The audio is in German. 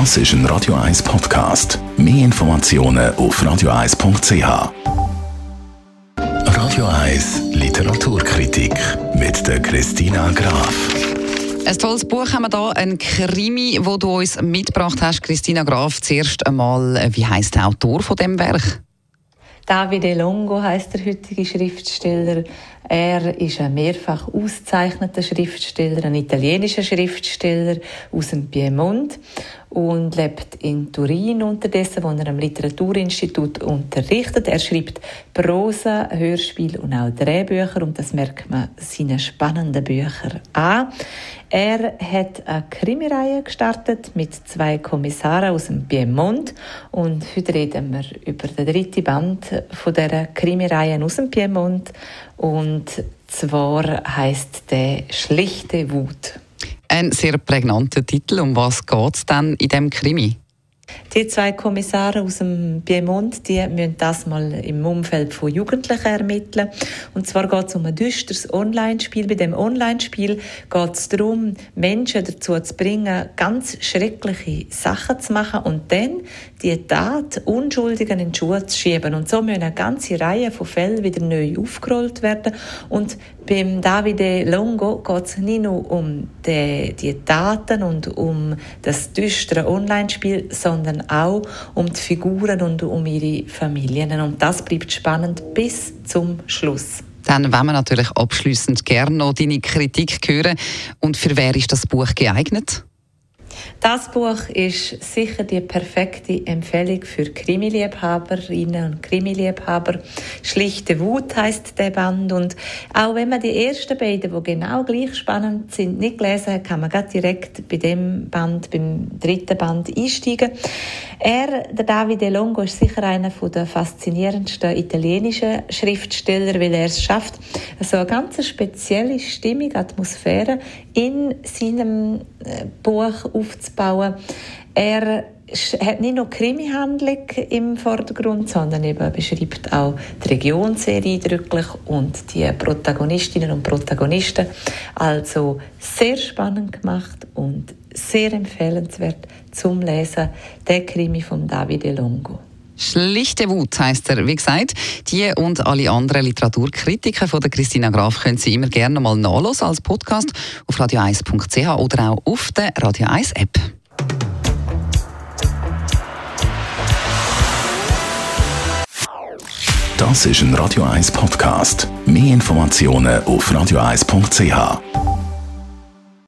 Das ist ein Radio 1 Podcast. Mehr Informationen auf radio1.ch. Radio 1 Literaturkritik mit der Christina Graf. Ein tolles Buch haben wir da, ein Krimi, wo du uns mitgebracht hast, Christina Graf. Zuerst einmal, äh, wie heißt der Autor von dem Werk? Davide Longo heißt der heutige Schriftsteller. Er ist ein mehrfach ausgezeichneter Schriftsteller, ein italienischer Schriftsteller aus dem Piemont und lebt in Turin unterdessen, wo er am Literaturinstitut unterrichtet. Er schreibt Prosa, Hörspiel und auch Drehbücher und das merkt man seinen spannenden Büchern an. Er hat eine Krimireihe gestartet mit zwei Kommissaren aus dem Piemont und heute reden wir über den dritten Band von der Krimireihe aus dem Piemont und zwar heißt der Schlichte Wut. Ein sehr prägnanter Titel. Um was geht es denn in dem Krimi? Die zwei Kommissare aus dem Piemont, die müssen das mal im Umfeld von Jugendlichen ermitteln. Und zwar geht es um ein düsteres Online-Spiel. Bei dem Online-Spiel geht es darum, Menschen dazu zu bringen, ganz schreckliche Sachen zu machen und dann die Tat Unschuldigen in die Schuhe zu schieben. Und so müssen eine ganze Reihe von Fällen wieder neu aufgerollt werden. Und beim Davide Longo geht es nicht nur um die, die Daten und um das düstere Online-Spiel, sondern auch um die Figuren und um ihre Familien. Und das bleibt spannend bis zum Schluss. Dann wollen wir natürlich abschließend gerne noch deine Kritik hören. Und für wer ist das Buch geeignet? Das Buch ist sicher die perfekte Empfehlung für Krimiliebhaberinnen und Krimiliebhaber. Schlichte Wut heißt der Band und auch wenn man die ersten beiden, die genau gleich spannend sind, nicht gelesen hat, kann man direkt bei dem Band, beim dritten Band einsteigen. Er, der Davide Longo, ist sicher einer der faszinierendsten italienischen Schriftsteller, weil er es schafft, so eine ganz spezielle Stimmung, Atmosphäre in seinem äh, Buch aufzubauen. Er hat nicht nur Krimi-Handlung im Vordergrund, sondern eben beschreibt auch die Region sehr eindrücklich und die Protagonistinnen und Protagonisten. Also sehr spannend gemacht und sehr empfehlenswert zum Lesen, der Krimi von Davide Longo. Schlichte Wut heisst er. Wie gesagt, die und alle anderen Literaturkritiken von der Christina Graf können Sie immer gerne mal nachlesen als Podcast auf radio1.ch oder auch auf der Radio 1 App. Das ist ein Radio 1 Podcast. Mehr Informationen auf radio1.ch.